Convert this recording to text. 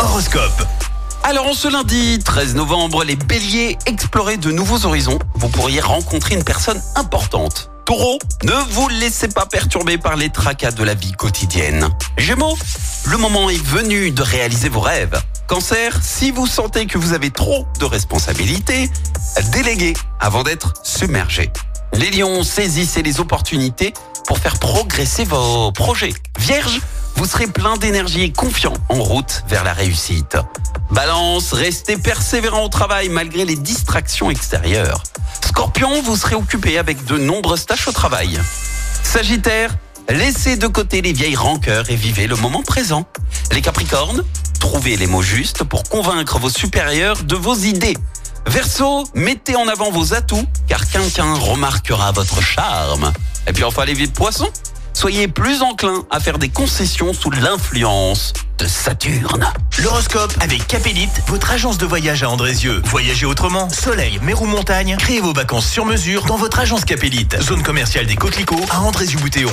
Horoscope. Alors, en ce lundi 13 novembre, les béliers, explorez de nouveaux horizons. Vous pourriez rencontrer une personne importante. Taureau, ne vous laissez pas perturber par les tracas de la vie quotidienne. Gémeaux, le moment est venu de réaliser vos rêves. Cancer, si vous sentez que vous avez trop de responsabilités, déléguez avant d'être submergé. Les lions, saisissez les opportunités pour faire progresser vos projets. Vierge, vous serez plein d'énergie et confiant en route vers la réussite. Balance, restez persévérant au travail malgré les distractions extérieures. Scorpion, vous serez occupé avec de nombreuses tâches au travail. Sagittaire, laissez de côté les vieilles rancœurs et vivez le moment présent. Les Capricornes, trouvez les mots justes pour convaincre vos supérieurs de vos idées. Verseau, mettez en avant vos atouts car quelqu'un remarquera votre charme. Et puis enfin les vies poissons, soyez plus enclin à faire des concessions sous l'influence de Saturne. L'horoscope avec Capélite, votre agence de voyage à Andrézieux. Voyagez autrement, soleil, mer ou montagne, créez vos vacances sur mesure dans votre agence Capélite. Zone commerciale des Coquelicots à Andrézieux-Boutéon.